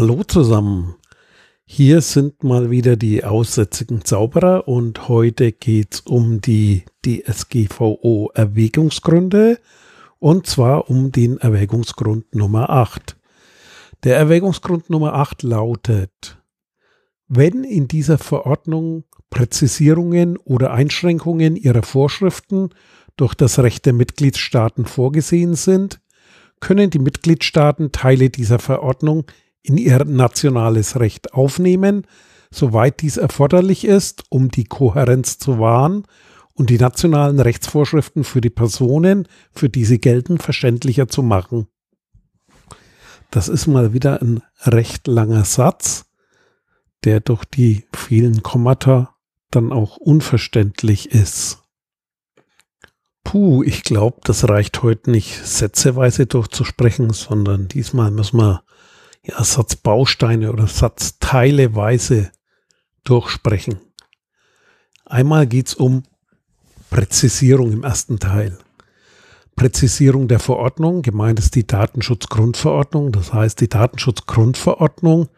Hallo zusammen. Hier sind mal wieder die aussätzigen Zauberer und heute geht's um die DSGVO Erwägungsgründe und zwar um den Erwägungsgrund Nummer 8. Der Erwägungsgrund Nummer 8 lautet, wenn in dieser Verordnung Präzisierungen oder Einschränkungen ihrer Vorschriften durch das Recht der Mitgliedstaaten vorgesehen sind, können die Mitgliedstaaten Teile dieser Verordnung in ihr nationales Recht aufnehmen, soweit dies erforderlich ist, um die Kohärenz zu wahren und die nationalen Rechtsvorschriften für die Personen, für die sie gelten, verständlicher zu machen. Das ist mal wieder ein recht langer Satz, der durch die vielen Kommata dann auch unverständlich ist. Puh, ich glaube, das reicht heute nicht sätzeweise durchzusprechen, sondern diesmal müssen wir ja, Satzbausteine oder Satzteileweise durchsprechen. Einmal geht es um Präzisierung im ersten Teil. Präzisierung der Verordnung, gemeint ist die Datenschutzgrundverordnung. Das heißt, die Datenschutzgrundverordnung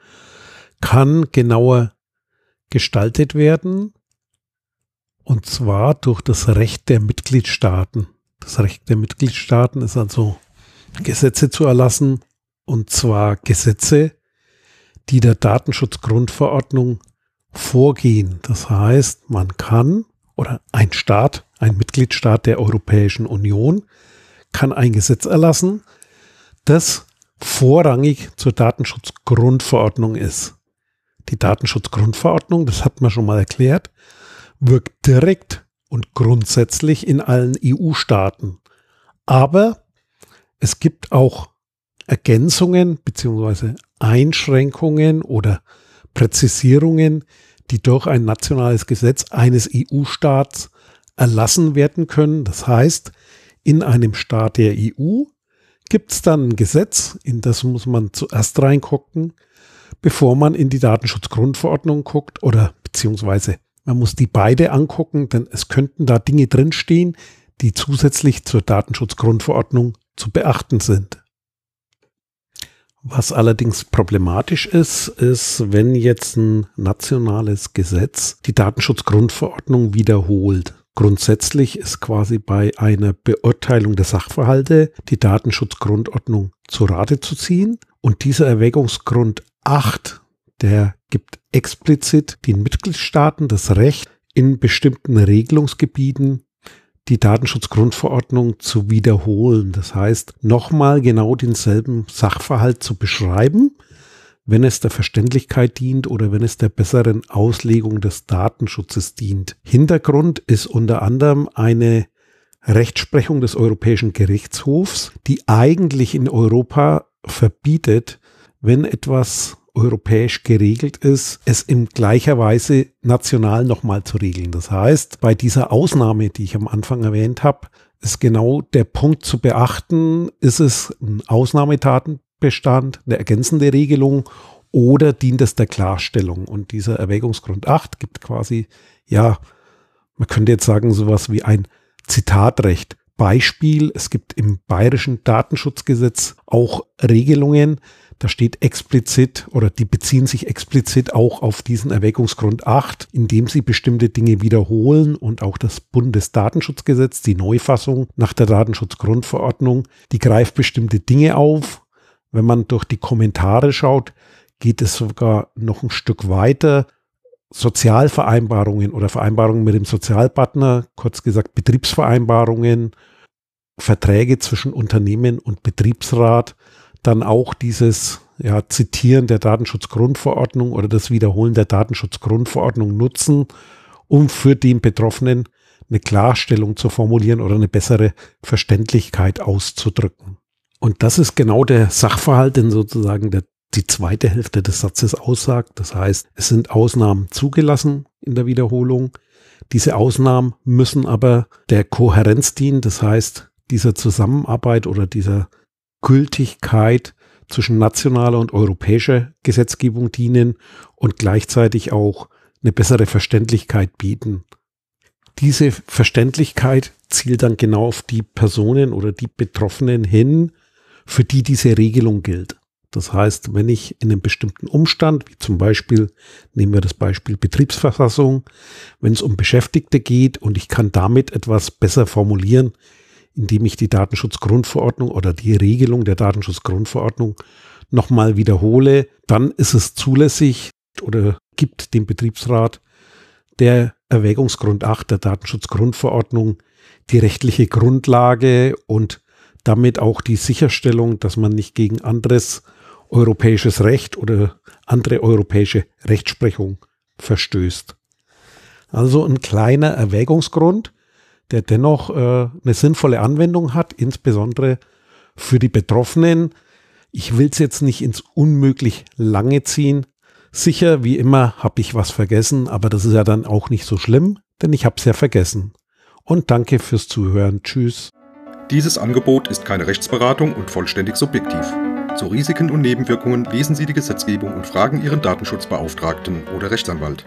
kann genauer gestaltet werden, und zwar durch das Recht der Mitgliedstaaten. Das Recht der Mitgliedstaaten ist also Gesetze zu erlassen, und zwar Gesetze, die der Datenschutzgrundverordnung vorgehen. Das heißt, man kann oder ein Staat, ein Mitgliedstaat der Europäischen Union kann ein Gesetz erlassen, das vorrangig zur Datenschutzgrundverordnung ist. Die Datenschutzgrundverordnung, das hat man schon mal erklärt, wirkt direkt und grundsätzlich in allen EU-Staaten. Aber es gibt auch Ergänzungen beziehungsweise Einschränkungen oder Präzisierungen, die durch ein nationales Gesetz eines EU-Staats erlassen werden können. Das heißt, in einem Staat der EU gibt es dann ein Gesetz, in das muss man zuerst reingucken, bevor man in die Datenschutzgrundverordnung guckt oder beziehungsweise man muss die beide angucken, denn es könnten da Dinge drinstehen, die zusätzlich zur Datenschutzgrundverordnung zu beachten sind. Was allerdings problematisch ist, ist, wenn jetzt ein nationales Gesetz die Datenschutzgrundverordnung wiederholt. Grundsätzlich ist quasi bei einer Beurteilung der Sachverhalte die Datenschutzgrundordnung zu Rate zu ziehen. Und dieser Erwägungsgrund 8, der gibt explizit den Mitgliedstaaten das Recht, in bestimmten Regelungsgebieten die Datenschutzgrundverordnung zu wiederholen. Das heißt, nochmal genau denselben Sachverhalt zu beschreiben, wenn es der Verständlichkeit dient oder wenn es der besseren Auslegung des Datenschutzes dient. Hintergrund ist unter anderem eine Rechtsprechung des Europäischen Gerichtshofs, die eigentlich in Europa verbietet, wenn etwas europäisch geregelt ist, es in gleicher Weise national nochmal zu regeln. Das heißt, bei dieser Ausnahme, die ich am Anfang erwähnt habe, ist genau der Punkt zu beachten, ist es ein Ausnahmetatenbestand, eine ergänzende Regelung oder dient es der Klarstellung? Und dieser Erwägungsgrund 8 gibt quasi, ja, man könnte jetzt sagen, sowas wie ein Zitatrecht. Beispiel, es gibt im bayerischen Datenschutzgesetz auch Regelungen, da steht explizit oder die beziehen sich explizit auch auf diesen Erwägungsgrund 8, indem sie bestimmte Dinge wiederholen und auch das Bundesdatenschutzgesetz, die Neufassung nach der Datenschutzgrundverordnung, die greift bestimmte Dinge auf. Wenn man durch die Kommentare schaut, geht es sogar noch ein Stück weiter. Sozialvereinbarungen oder Vereinbarungen mit dem Sozialpartner, kurz gesagt Betriebsvereinbarungen, Verträge zwischen Unternehmen und Betriebsrat, dann auch dieses ja, Zitieren der Datenschutzgrundverordnung oder das Wiederholen der Datenschutzgrundverordnung nutzen, um für den Betroffenen eine Klarstellung zu formulieren oder eine bessere Verständlichkeit auszudrücken. Und das ist genau der Sachverhalt, den sozusagen der, die zweite Hälfte des Satzes aussagt. Das heißt, es sind Ausnahmen zugelassen in der Wiederholung. Diese Ausnahmen müssen aber der Kohärenz dienen. Das heißt, dieser Zusammenarbeit oder dieser Gültigkeit zwischen nationaler und europäischer Gesetzgebung dienen und gleichzeitig auch eine bessere Verständlichkeit bieten. Diese Verständlichkeit zielt dann genau auf die Personen oder die Betroffenen hin, für die diese Regelung gilt. Das heißt, wenn ich in einem bestimmten Umstand, wie zum Beispiel, nehmen wir das Beispiel Betriebsverfassung, wenn es um Beschäftigte geht und ich kann damit etwas besser formulieren, indem ich die Datenschutzgrundverordnung oder die Regelung der Datenschutzgrundverordnung nochmal wiederhole, dann ist es zulässig oder gibt dem Betriebsrat der Erwägungsgrund 8 der Datenschutzgrundverordnung die rechtliche Grundlage und damit auch die Sicherstellung, dass man nicht gegen anderes europäisches Recht oder andere europäische Rechtsprechung verstößt. Also ein kleiner Erwägungsgrund, der dennoch äh, eine sinnvolle Anwendung hat, insbesondere für die Betroffenen. Ich will es jetzt nicht ins unmöglich lange ziehen. Sicher, wie immer, habe ich was vergessen, aber das ist ja dann auch nicht so schlimm, denn ich habe es ja vergessen. Und danke fürs Zuhören. Tschüss. Dieses Angebot ist keine Rechtsberatung und vollständig subjektiv. Zu Risiken und Nebenwirkungen lesen Sie die Gesetzgebung und fragen Ihren Datenschutzbeauftragten oder Rechtsanwalt.